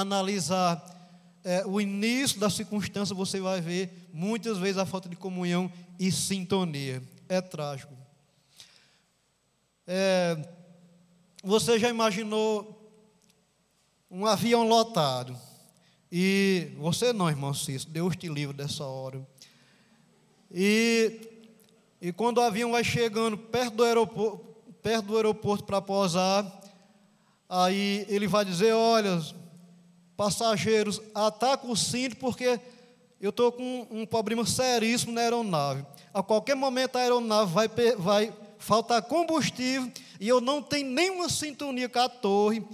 analisar é, o início da circunstância, você vai ver muitas vezes a falta de comunhão e sintonia. É trágico. É, você já imaginou um avião lotado? E você não, irmão Cícero, Deus te livre dessa hora. E, e quando o avião vai chegando perto do aeroporto, perto do aeroporto para pousar, aí ele vai dizer: Olha, passageiros, ataca o cinto porque eu estou com um problema seríssimo na aeronave. A qualquer momento a aeronave vai, vai faltar combustível e eu não tenho nenhuma sintonia com a torre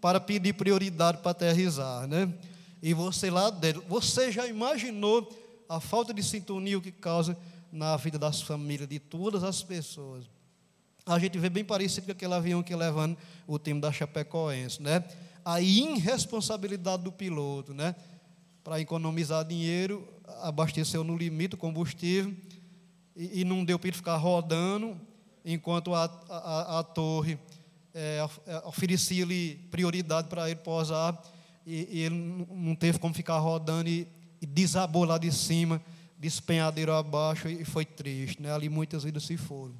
para pedir prioridade para aterrizar, né? E você lá dentro, você já imaginou a falta de sintonia que causa na vida das famílias, de todas as pessoas. A gente vê bem parecido com aquele avião que levando o time da Chapecoense, né? A irresponsabilidade do piloto, né? Para economizar dinheiro, abasteceu no limite o combustível e, e não deu para ele ficar rodando enquanto a, a, a torre é, é oferecia-lhe prioridade para ele pousar e, e, ele não teve como ficar rodando e, e desabou lá de cima, despenhadeiro abaixo e foi triste. Né? Ali muitas vidas se foram.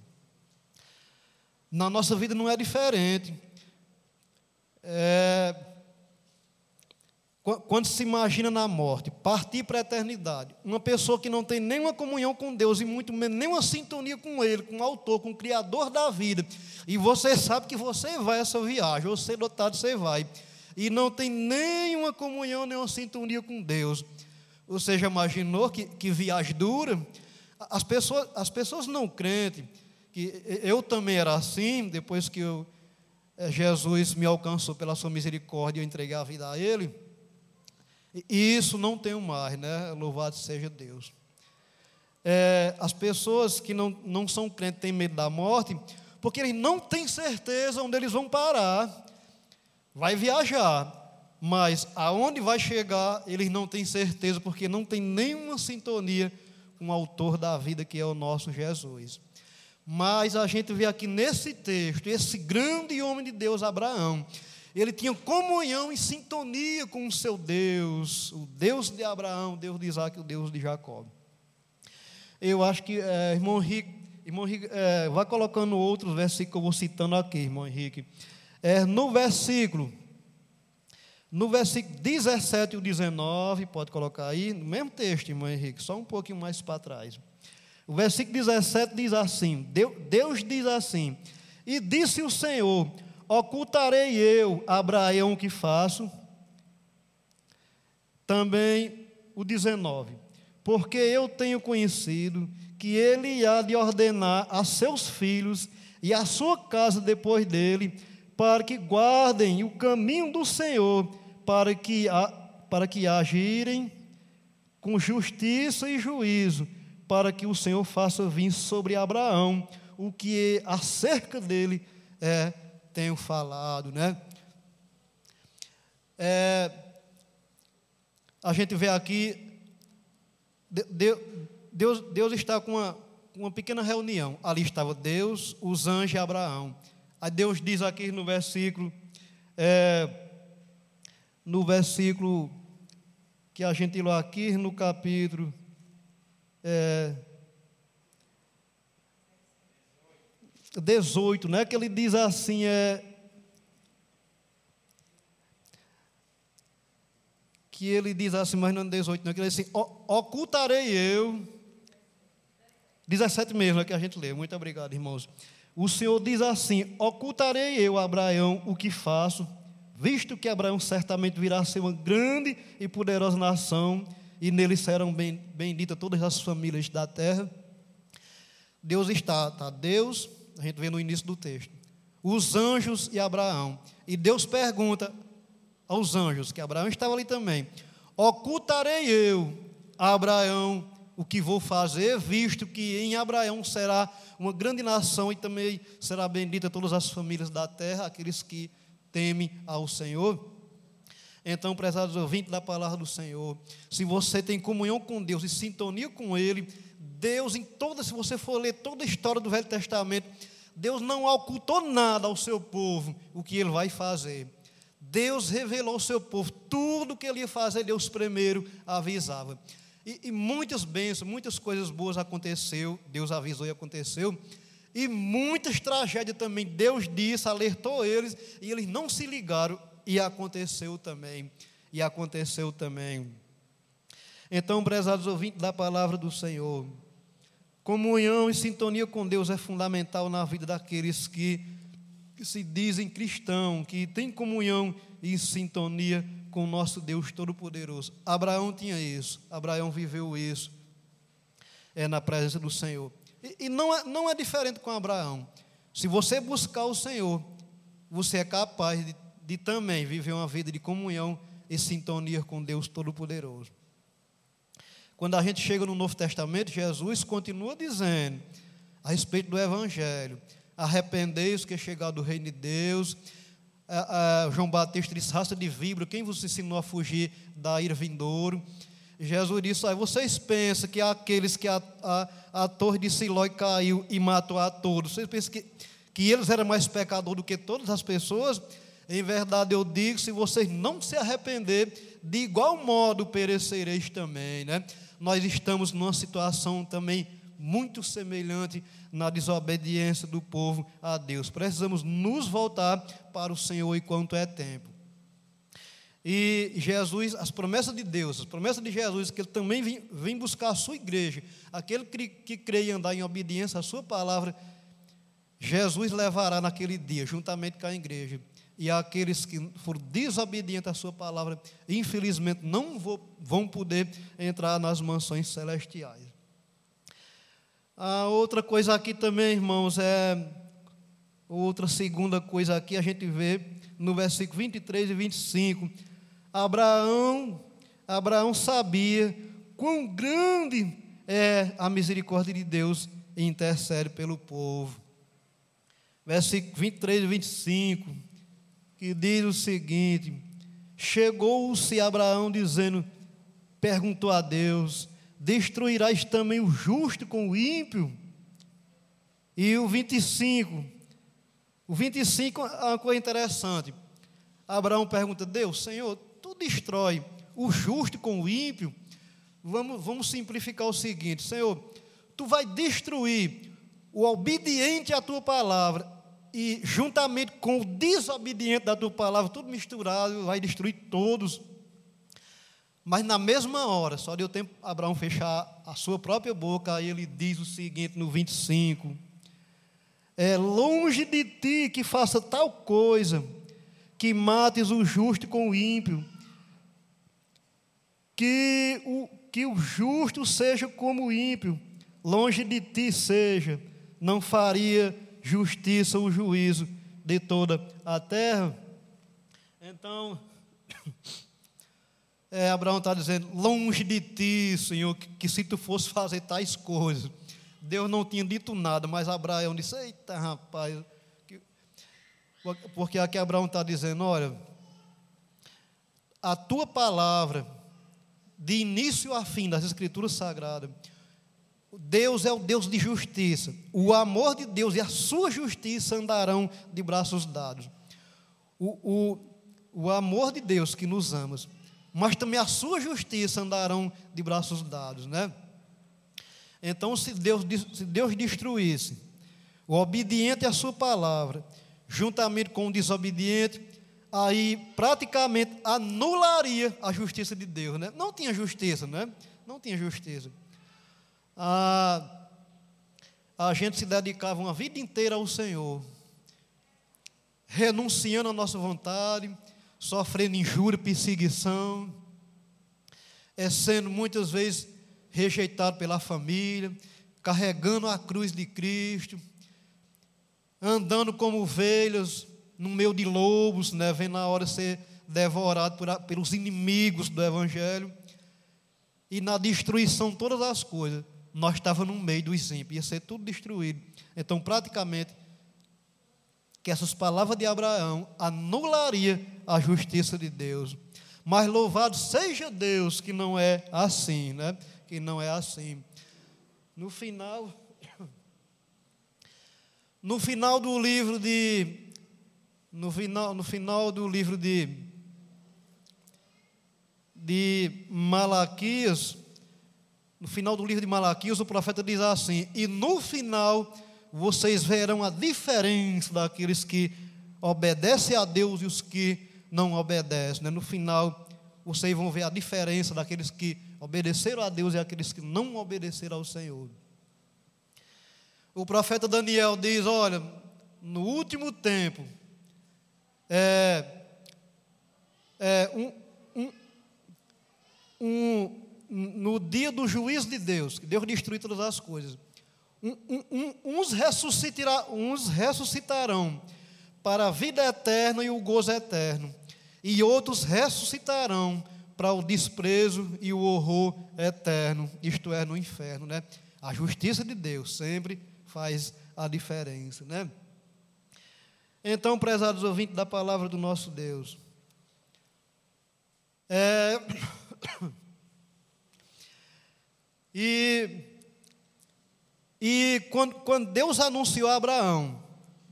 Na nossa vida não é diferente. É, quando se imagina na morte, partir para a eternidade, uma pessoa que não tem nenhuma comunhão com Deus e muito menos nenhuma sintonia com Ele, com o Autor, com o Criador da vida, e você sabe que você vai essa viagem, ou tarde você vai, e não tem nenhuma comunhão, nenhuma sintonia com Deus, você já imaginou que, que viagem dura? As pessoas, as pessoas não crentes, que eu também era assim, depois que eu, Jesus me alcançou pela sua misericórdia, eu entreguei a vida a Ele e isso não tenho mais, né? Louvado seja Deus. É, as pessoas que não, não são crentes têm medo da morte, porque eles não têm certeza onde eles vão parar. Vai viajar, mas aonde vai chegar, eles não têm certeza, porque não tem nenhuma sintonia com o autor da vida, que é o nosso Jesus. Mas a gente vê aqui nesse texto, esse grande homem de Deus, Abraão, ele tinha comunhão e sintonia com o seu Deus, o Deus de Abraão, o Deus de Isaac, o Deus de Jacó. Eu acho que, é, irmão Henrique, irmão Henrique é, vai colocando outros versículos que eu vou citando aqui, irmão Henrique. É, no versículo, no versículo 17 e 19, pode colocar aí, no mesmo texto, irmão Henrique, só um pouquinho mais para trás. O versículo 17 diz assim: Deus diz assim: E disse o Senhor: ocultarei eu a Abraão o que faço? Também o 19. Porque eu tenho conhecido que ele há de ordenar a seus filhos e a sua casa depois dele, para que guardem o caminho do Senhor, para que, para que agirem com justiça e juízo, para que o Senhor faça vir sobre Abraão o que acerca dele é tenho falado, né? É, a gente vê aqui, Deus, Deus está com uma, uma pequena reunião. Ali estava Deus, os anjos e Abraão. Aí Deus diz aqui no versículo, é, no versículo que a gente leu aqui no capítulo é, 18, né, que ele diz assim, é, que ele diz assim, mas não é 18, não, que ele diz assim, ocultarei eu, 17 mesmo, é que a gente lê, muito obrigado, irmãos. O Senhor diz assim: Ocultarei eu a Abraão o que faço, visto que Abraão certamente virá a ser uma grande e poderosa nação, e nele serão benditas todas as famílias da terra. Deus está, tá? Deus a gente vê no início do texto. Os anjos e Abraão. E Deus pergunta aos anjos, que Abraão estava ali também: Ocultarei eu a Abraão o que vou fazer, visto que em Abraão será uma grande nação e também será bendita todas as famílias da terra, aqueles que temem ao Senhor. Então, prezados ouvintes da palavra do Senhor, se você tem comunhão com Deus e sintonia com Ele, Deus, em toda, se você for ler toda a história do Velho Testamento, Deus não ocultou nada ao seu povo, o que ele vai fazer. Deus revelou ao seu povo tudo o que ele ia fazer, Deus primeiro avisava. E, e muitas bênçãos, muitas coisas boas aconteceu, Deus avisou e aconteceu. E muitas tragédias também, Deus disse, alertou eles, e eles não se ligaram, e aconteceu também. E aconteceu também. Então, prezados ouvintes da palavra do Senhor, comunhão e sintonia com Deus é fundamental na vida daqueles que, se dizem cristãos, que têm comunhão e sintonia com o nosso Deus Todo-Poderoso. Abraão tinha isso, Abraão viveu isso é, na presença do Senhor. E, e não, é, não é diferente com Abraão. Se você buscar o Senhor, você é capaz de, de também viver uma vida de comunhão e sintonia com Deus Todo-Poderoso. Quando a gente chega no Novo Testamento, Jesus continua dizendo a respeito do Evangelho: arrependei-vos que é chegado o reino de Deus João Batista disse: raça de víbora, quem vos ensinou a fugir da ira vindouro? Jesus disse: aí vocês pensam que aqueles que a, a, a torre de Silói caiu e matou a todos, vocês pensam que, que eles eram mais pecadores do que todas as pessoas? Em verdade eu digo: se vocês não se arrepender, de igual modo perecereis também. Né? Nós estamos numa situação também muito semelhante na desobediência do povo a Deus. Precisamos nos voltar para o Senhor enquanto é tempo. E Jesus, as promessas de Deus, as promessas de Jesus, que Ele também vem, buscar a sua igreja, aquele que, que crê em andar em obediência à sua palavra, Jesus levará naquele dia, juntamente com a igreja. E aqueles que foram desobedientes à sua palavra, infelizmente não vão poder entrar nas mansões celestiais. A outra coisa aqui também, irmãos, é outra segunda coisa aqui, a gente vê no versículo 23 e 25. Abraão, Abraão sabia quão grande é a misericórdia de Deus e intercede pelo povo. Versículo 23 e 25, que diz o seguinte: Chegou-se Abraão dizendo, perguntou a Deus: destruirás também o justo com o ímpio. E o 25, o 25 é uma coisa interessante. Abraão pergunta: Deus, Senhor, tu destrói o justo com o ímpio? Vamos, vamos simplificar o seguinte: Senhor, tu vai destruir o obediente à tua palavra e juntamente com o desobediente da tua palavra, tudo misturado, vai destruir todos. Mas na mesma hora, só deu tempo Abraão fechar a sua própria boca, aí ele diz o seguinte no 25: É longe de ti que faça tal coisa, que mates o justo com o ímpio, que o, que o justo seja como o ímpio, longe de ti seja, não faria justiça o juízo de toda a terra. Então, é, Abraão está dizendo: longe de ti, Senhor, que, que, se tu fosse fazer tais coisas. Deus não tinha dito nada, mas Abraão disse: Eita, rapaz. Que... Porque aqui Abraão está dizendo: Olha, a tua palavra, de início a fim das Escrituras Sagradas, Deus é o Deus de justiça. O amor de Deus e a sua justiça andarão de braços dados. O, o, o amor de Deus que nos ama mas também a sua justiça andarão de braços dados, né? Então, se Deus, se Deus destruísse o obediente à sua palavra, juntamente com o desobediente, aí praticamente anularia a justiça de Deus, né? Não tinha justiça, né? Não tinha justiça. A, a gente se dedicava uma vida inteira ao Senhor, renunciando à nossa vontade, sofrendo injúria, perseguição, é sendo muitas vezes rejeitado pela família, carregando a cruz de Cristo, andando como ovelhas no meio de lobos, né, vendo a hora ser devorado por, pelos inimigos do Evangelho, e na destruição de todas as coisas, nós estávamos no meio dos ímpios, ia ser tudo destruído. Então, praticamente, que essas palavras de Abraão anularia a justiça de Deus. Mas louvado seja Deus que não é assim, né? Que não é assim. No final, no final do livro de no final, no final do livro de, de Malaquias, no final do livro de Malaquias, o profeta diz assim: E no final vocês verão a diferença daqueles que obedecem a Deus e os que não obedecem. Né? No final, vocês vão ver a diferença daqueles que obedeceram a Deus e aqueles que não obedeceram ao Senhor. O profeta Daniel diz: Olha, no último tempo, é, é um, um, um, no dia do juízo de Deus, que Deus destruiu todas as coisas, uns, ressuscitará, uns ressuscitarão para a vida eterna e o gozo eterno, e outros ressuscitarão para o desprezo e o horror eterno, isto é, no inferno, né? A justiça de Deus sempre faz a diferença, né? Então, prezados ouvintes da palavra do nosso Deus, é, e, e quando, quando Deus anunciou a Abraão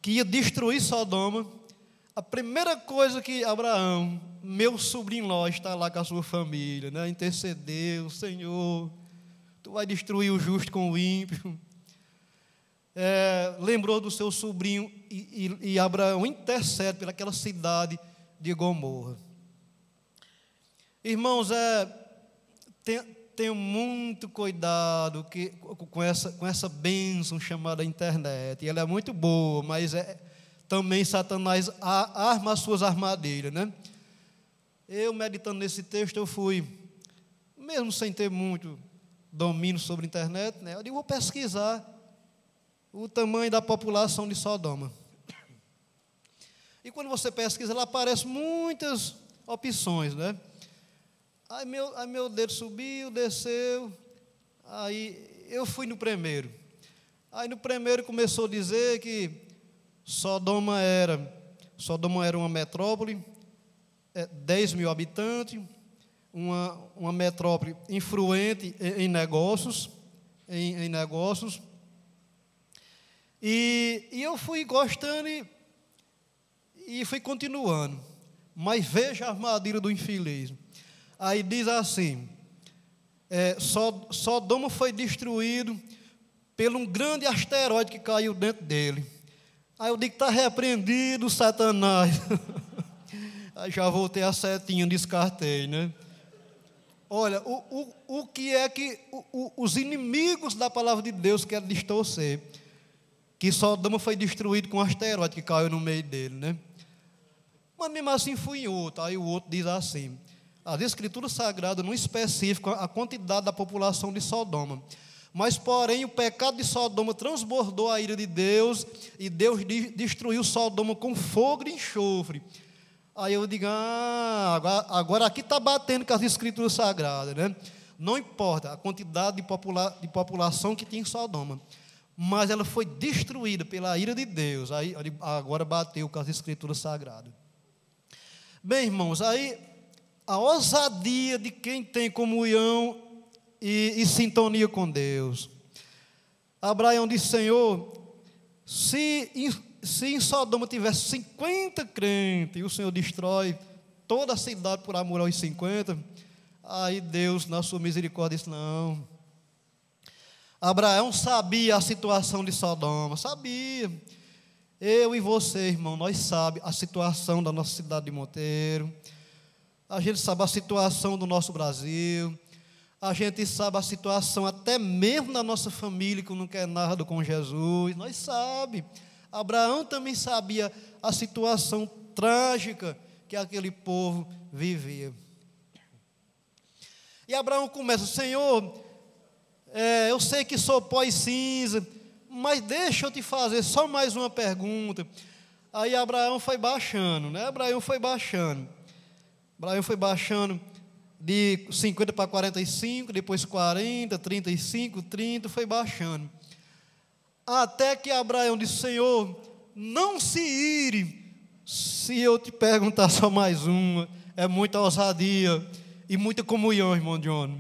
que ia destruir Sodoma, a primeira coisa que Abraão, meu sobrinho Ló, está lá com a sua família, né, intercedeu, Senhor, tu vai destruir o justo com o ímpio é, lembrou do seu sobrinho e, e, e Abraão intercede pelaquela cidade de Gomorra. Irmãos, é, tenho muito cuidado que, com, essa, com essa bênção chamada internet. E ela é muito boa, mas é, também Satanás arma as suas armadilhas, né? Eu, meditando nesse texto, eu fui, mesmo sem ter muito domínio sobre a internet, né? Eu digo, vou pesquisar o tamanho da população de Sodoma. E quando você pesquisa, lá aparecem muitas opções, né? Aí meu, aí meu dedo subiu, desceu, aí eu fui no primeiro. Aí no primeiro começou a dizer que Sodoma era, Sodoma era uma metrópole, é, 10 mil habitantes, uma, uma metrópole influente em, em negócios, em, em negócios, e, e eu fui gostando e, e fui continuando. Mas veja a armadilha do infeliz. Aí diz assim: é, Sodoma foi destruído por um grande asteroide que caiu dentro dele. Aí eu digo: está repreendido, Satanás. Aí já voltei a setinha, descartei, né? Olha, o, o, o que é que o, o, os inimigos da palavra de Deus querem distorcer? que Sodoma foi destruído com um asteroide que caiu no meio dele, né? Mas mesmo assim fui em outro. Aí o outro diz assim: as escrituras sagradas não especificam a quantidade da população de Sodoma. Mas, porém, o pecado de Sodoma transbordou a ira de Deus e Deus destruiu Sodoma com fogo e enxofre. Aí eu digo, ah, agora, agora aqui está batendo com as escrituras sagradas, né? Não importa a quantidade de, popula de população que tinha em Sodoma mas ela foi destruída pela ira de Deus. Aí agora bateu com as escrituras sagradas. Bem, irmãos, aí a ousadia de quem tem comunhão e, e sintonia com Deus. Abraão disse: Senhor, se, se em Sodoma tivesse 50 crentes e o Senhor destrói toda a cidade por amor aos 50, aí Deus, na sua misericórdia, disse: Não Abraão sabia a situação de Sodoma, sabia. Eu e você, irmão, nós sabemos a situação da nossa cidade de Monteiro. A gente sabe a situação do nosso Brasil. A gente sabe a situação até mesmo da nossa família que não quer nada com Jesus. Nós sabe. Abraão também sabia a situação trágica que aquele povo vivia. E Abraão começa, Senhor, é, eu sei que sou pó e cinza, mas deixa eu te fazer só mais uma pergunta. Aí Abraão foi baixando, né? Abraão foi baixando. Abraão foi baixando de 50 para 45, depois 40, 35, 30, foi baixando. Até que Abraão disse: Senhor, não se ire se eu te perguntar só mais uma. É muita ousadia e muita comunhão, irmão John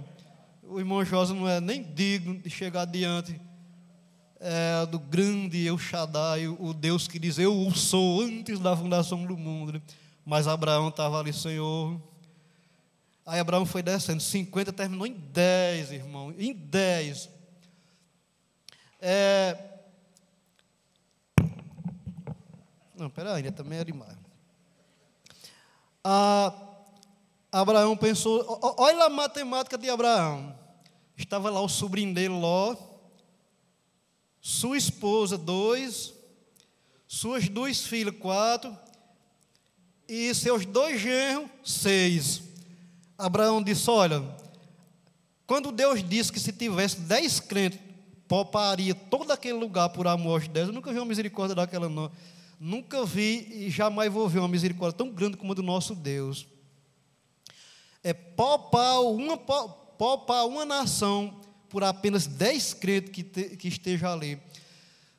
o irmão Josa não é nem digno de chegar diante é, do grande Eu Shaddai, o Deus que diz: Eu sou antes da fundação do mundo. Mas Abraão estava ali, Senhor. Aí Abraão foi descendo, 50 terminou em 10, irmão, em 10. É... Não, peraí, ainda também é demais. Ah, Abraão pensou, olha a matemática de Abraão. Estava lá o sobrinho dele, Ló, sua esposa, dois, suas duas filhas, quatro, e seus dois genros, seis. Abraão disse: Olha, quando Deus disse que se tivesse dez crentes, pouparia todo aquele lugar por amor aos dez, eu nunca vi uma misericórdia daquela, não. Nunca vi e jamais vou ver uma misericórdia tão grande como a do nosso Deus. É poupar uma, poupar uma nação por apenas dez crentes que, te, que esteja ali.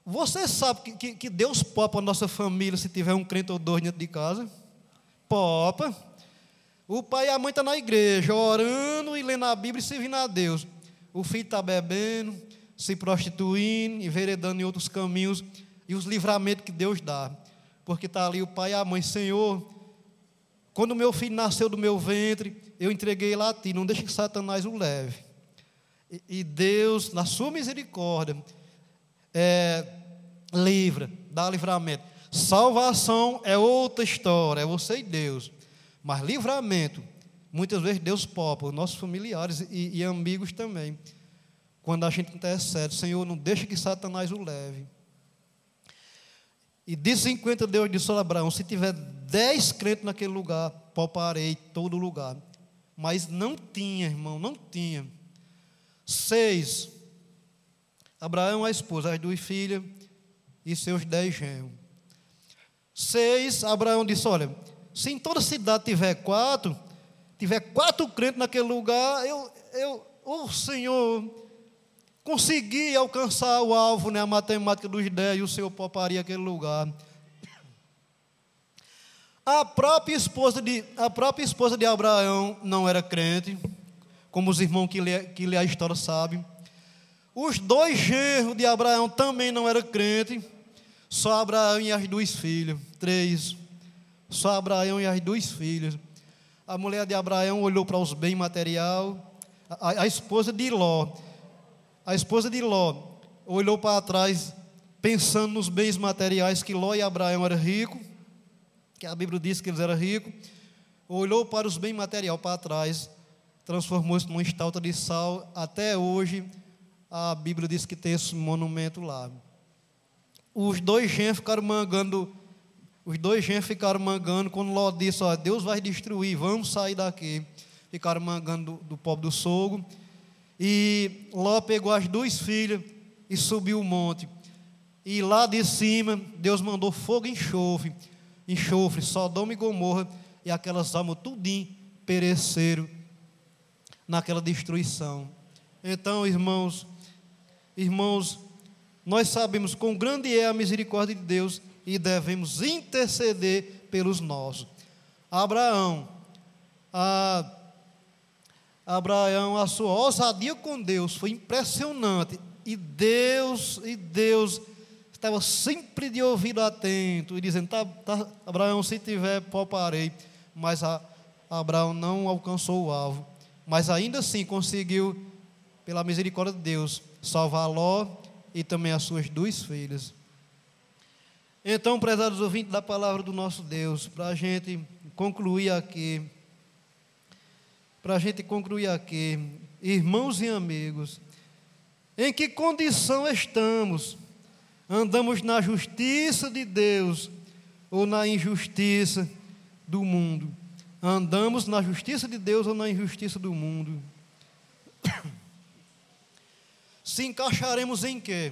Você sabe que, que, que Deus popa a nossa família se tiver um crente ou dois dentro de casa? Popa. O pai e a mãe estão tá na igreja, orando e lendo a Bíblia e servindo a Deus. O filho está bebendo, se prostituindo, enveredando em outros caminhos, e os livramentos que Deus dá. Porque está ali o pai e a mãe, Senhor, quando meu filho nasceu do meu ventre, eu entreguei lá a ti, não deixe que Satanás o leve. E, Deus, na sua misericórdia, é, livra, dá livramento. Salvação é outra história, é você e Deus. Mas livramento, muitas vezes Deus popa, os nossos familiares e, e amigos também. Quando a gente intercede, Senhor, não deixe que Satanás o leve. E de 50 Deus disse a Abraão: se tiver 10 crentes naquele lugar, pouparei todo lugar. Mas não tinha, irmão, não tinha. Seis. Abraão, a esposa, as duas filhas e seus dez genros. Seis, Abraão disse: Olha, se em toda cidade tiver quatro, tiver quatro crentes naquele lugar, eu, eu, o Senhor, consegui alcançar o alvo, né, a matemática dos dez, e o Senhor pouparia aquele lugar. A própria esposa de, a própria esposa de Abraão não era crente, como os irmãos que lê, que lê a história sabem. Os dois genros de Abraão também não eram crentes, só Abraão e as duas filhas, três. Só Abraão e as duas filhas. A mulher de Abraão olhou para os bens material. A, a, esposa de Ló, a esposa de Ló olhou para trás, pensando nos bens materiais que Ló e Abraão eram ricos, que a Bíblia diz que eles eram ricos. Olhou para os bens materiais para trás, transformou-se numa estátua de sal. Até hoje, a Bíblia diz que tem esse monumento lá. Os dois gêmeos ficaram mangando os dois gêmeos ficaram mangando quando Ló disse: ó, Deus vai destruir, vamos sair daqui. Ficaram mangando do, do pobre do sogro. E Ló pegou as duas filhas e subiu o monte. E lá de cima, Deus mandou fogo e enxofre, enxofre, Sodoma e Gomorra, e aquelas almas tudinho pereceram naquela destruição. Então, irmãos, irmãos, nós sabemos quão grande é a misericórdia de Deus e devemos interceder pelos nossos. Abraão, a, Abraão, a sua ousadia com Deus foi impressionante. E Deus, e Deus estava sempre de ouvido atento e dizendo: tá, tá, Abraão, se tiver, pouparei. Mas a, Abraão não alcançou o alvo. Mas ainda assim conseguiu, pela misericórdia de Deus, salvar Ló e também as suas duas filhas. Então, prezados ouvintes da palavra do nosso Deus, para a gente concluir aqui, para a gente concluir aqui, irmãos e amigos, em que condição estamos? Andamos na justiça de Deus ou na injustiça do mundo? Andamos na justiça de Deus ou na injustiça do mundo? Se encaixaremos em quê?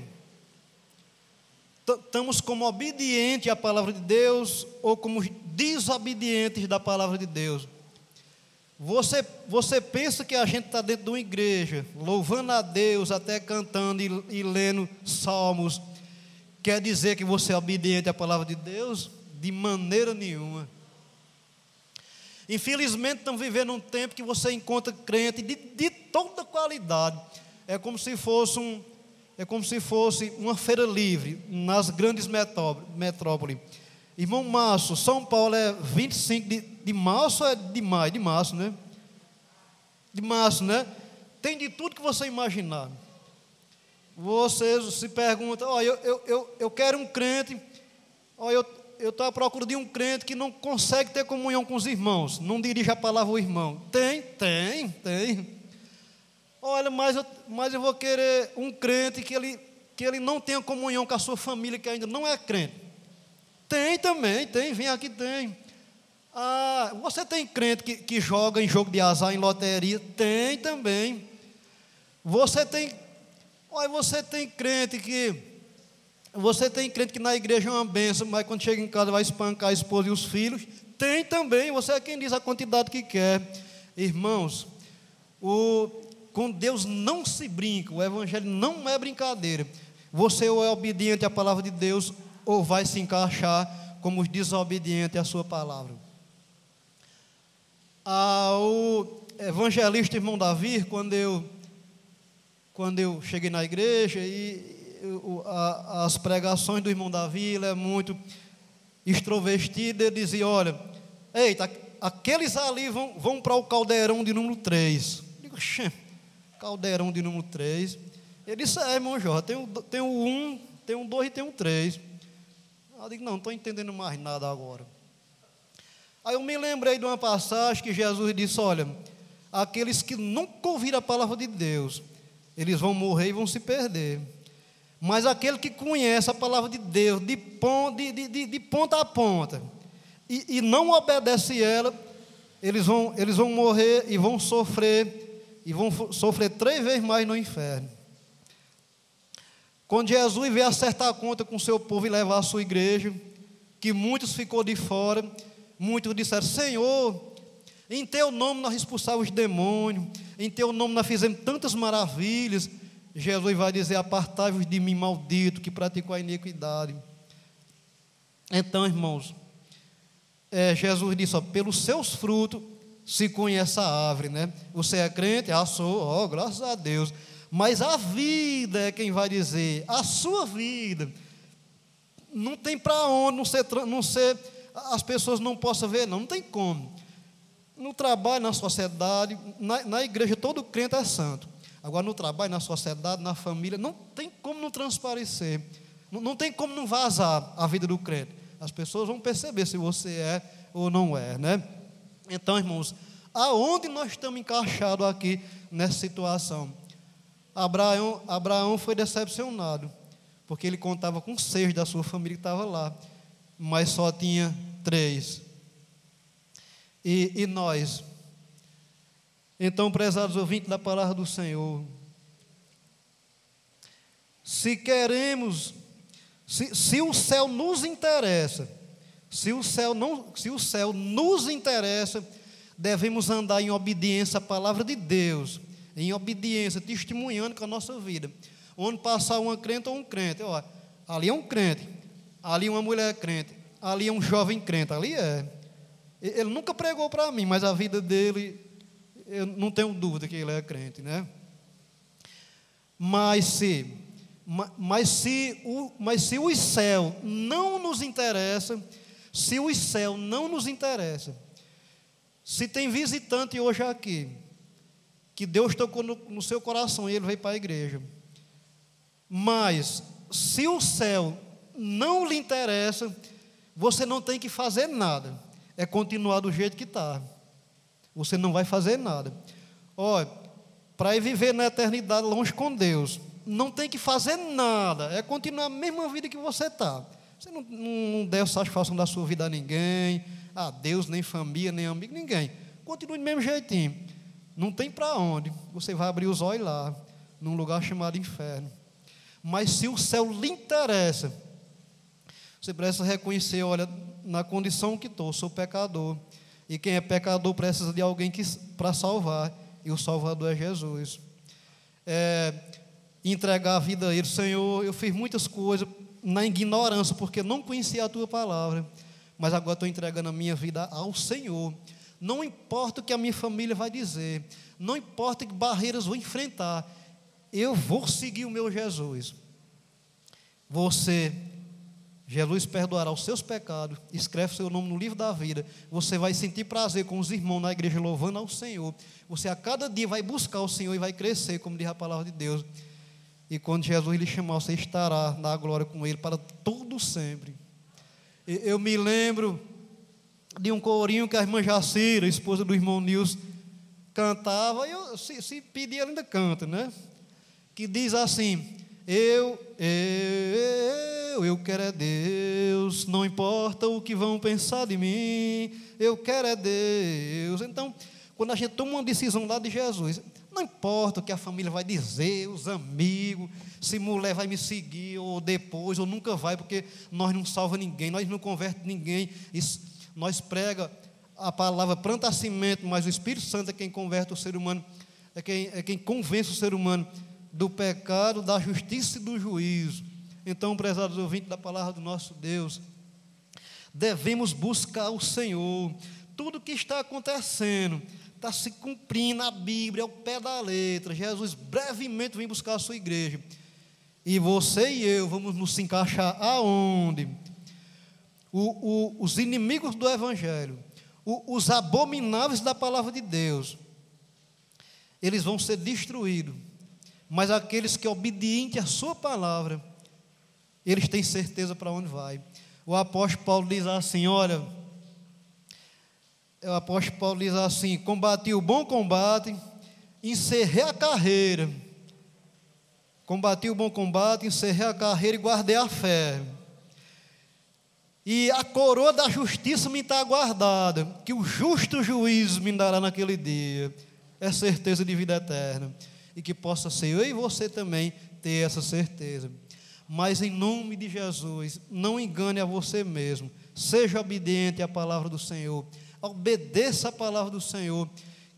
estamos como obedientes à palavra de Deus ou como desobedientes da palavra de Deus. Você, você pensa que a gente está dentro de uma igreja, louvando a Deus, até cantando e, e lendo salmos, quer dizer que você é obediente à palavra de Deus? De maneira nenhuma. Infelizmente, estamos vivendo um tempo que você encontra crente de, de toda qualidade. É como se fosse um, é como se fosse uma feira livre nas grandes metrópoles. Irmão Márcio, São Paulo é 25 de, de março é de maio? De março, né? De março, né? Tem de tudo que você imaginar. Você se pergunta, ó, oh, eu, eu, eu, eu quero um crente, ó, oh, eu estou à procura de um crente que não consegue ter comunhão com os irmãos, não dirige a palavra ao irmão. Tem, tem, tem. Olha, mas eu, mas eu vou querer um crente que ele, que ele não tenha comunhão com a sua família, que ainda não é crente. Tem também, tem, vem aqui, tem. Ah, você tem crente que, que joga em jogo de azar, em loteria? Tem também. Você tem, olha, você tem crente que, você tem crente que na igreja é uma benção, mas quando chega em casa vai espancar a esposa e os filhos? Tem também, você é quem diz a quantidade que quer. Irmãos, o, com Deus não se brinca, o Evangelho não é brincadeira. Você ou é obediente à palavra de Deus, ou vai se encaixar como os desobedientes à sua palavra. Ah, o evangelista irmão Davi, quando eu, quando eu cheguei na igreja, e eu, a, as pregações do irmão Davi, ele é muito extrovertido, ele dizia: Olha, eita, aqueles ali vão, vão para o caldeirão de número 3. Eu digo, caldeirão de número 3. Ele disse, é, irmão Jorge, tem um, tem um 1, tem um 2 e tem um 3. Eu digo, não, não estou entendendo mais nada agora. Aí eu me lembrei de uma passagem que Jesus disse, olha, aqueles que nunca ouviram a palavra de Deus, eles vão morrer e vão se perder. Mas aquele que conhece a palavra de Deus de, ponta, de, de, de ponta a ponta e, e não obedece ela, eles vão, eles vão morrer e vão sofrer e vão sofrer três vezes mais no inferno. Quando Jesus veio acertar a conta com o seu povo e levar a sua igreja, que muitos ficou de fora, muitos disseram: Senhor, em teu nome nós expulsávamos os demônios, em teu nome nós fizemos tantas maravilhas. Jesus vai dizer: Apartai-vos de mim, maldito, que praticou a iniquidade. Então, irmãos, é, Jesus disse: ó, pelos seus frutos se conhece a árvore, né? Você é crente? Ah, sou, oh, graças a Deus. Mas a vida é quem vai dizer, a sua vida. Não tem para onde não ser, não ser, as pessoas não possam ver, não, não tem como. No trabalho, na sociedade, na, na igreja, todo crente é santo. Agora, no trabalho, na sociedade, na família, não tem como não transparecer. Não, não tem como não vazar a vida do crente. As pessoas vão perceber se você é ou não é, né? Então, irmãos, aonde nós estamos encaixados aqui nessa situação? Abraão, Abraão foi decepcionado, porque ele contava com seis da sua família que estava lá, mas só tinha três. E, e nós? Então, prezados ouvintes da palavra do Senhor, se queremos, se, se o céu nos interessa, se o céu não, se o céu nos interessa, devemos andar em obediência à palavra de Deus, em obediência, testemunhando com a nossa vida. Onde passar uma crente ou um crente, ó, ali é um crente, ali é uma mulher crente, ali é um jovem crente, ali é. Ele nunca pregou para mim, mas a vida dele, eu não tenho dúvida que ele é crente, né? Mas se, mas se o, mas se o céu não nos interessa, se o céu não nos interessa, se tem visitante hoje aqui, que Deus tocou no, no seu coração e ele veio para a igreja, mas se o céu não lhe interessa, você não tem que fazer nada, é continuar do jeito que está. Você não vai fazer nada. Olha, para ir viver na eternidade longe com Deus, não tem que fazer nada, é continuar a mesma vida que você está. Você não, não deu satisfação da sua vida a ninguém, a Deus, nem família, nem amigo, ninguém. Continue do mesmo jeitinho. Não tem para onde. Você vai abrir os olhos lá, num lugar chamado inferno. Mas se o céu lhe interessa, você precisa reconhecer, olha, na condição que estou, sou pecador. E quem é pecador precisa de alguém para salvar. E o Salvador é Jesus. É, entregar a vida a Ele. Senhor, eu fiz muitas coisas, na ignorância, porque não conhecia a tua palavra, mas agora estou entregando a minha vida ao Senhor. Não importa o que a minha família vai dizer, não importa que barreiras vou enfrentar, eu vou seguir o meu Jesus. Você, Jesus perdoará os seus pecados, escreve seu nome no livro da vida. Você vai sentir prazer com os irmãos na igreja louvando ao Senhor. Você a cada dia vai buscar o Senhor e vai crescer, como diz a palavra de Deus. E quando Jesus lhe chamar, você estará na glória com Ele para todo sempre. Eu me lembro de um corinho que a irmã Jacira, esposa do irmão Nils, cantava, e eu, se, se pedir, ela ainda canta, né? Que diz assim: Eu, eu, eu quero é Deus, não importa o que vão pensar de mim, eu quero é Deus. Então, quando a gente toma uma decisão lá de Jesus, não importa o que a família vai dizer, os amigos, se mulher vai me seguir ou depois, ou nunca vai, porque nós não salva ninguém, nós não converte ninguém. Isso, nós prega a palavra planta cimento, mas o Espírito Santo é quem converte o ser humano, é quem, é quem convence o ser humano do pecado, da justiça e do juízo. Então, prezados ouvintes da palavra do nosso Deus, devemos buscar o Senhor. Tudo que está acontecendo está se cumprindo a Bíblia ao pé da letra. Jesus brevemente vem buscar a sua igreja. E você e eu vamos nos encaixar aonde? O, o, os inimigos do Evangelho, o, os abomináveis da palavra de Deus, eles vão ser destruídos. Mas aqueles que obedientes à sua palavra, eles têm certeza para onde vai. O apóstolo Paulo diz assim: olha, o apóstolo Paulo diz assim: combati o bom combate, encerrei a carreira. Combati o bom combate, encerrei a carreira e guardei a fé. E a coroa da justiça me está guardada, que o justo juízo me dará naquele dia. É certeza de vida eterna. E que possa ser eu e você também ter essa certeza. Mas em nome de Jesus, não engane a você mesmo. Seja obediente à palavra do Senhor. Obedeça a palavra do Senhor.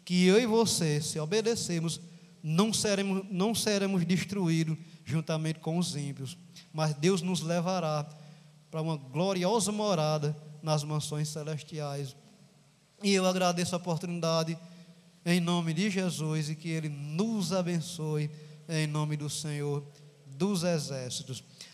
Que eu e você, se obedecermos, não seremos, não seremos destruídos juntamente com os ímpios. Mas Deus nos levará para uma gloriosa morada nas mansões celestiais. E eu agradeço a oportunidade em nome de Jesus e que Ele nos abençoe em nome do Senhor dos Exércitos.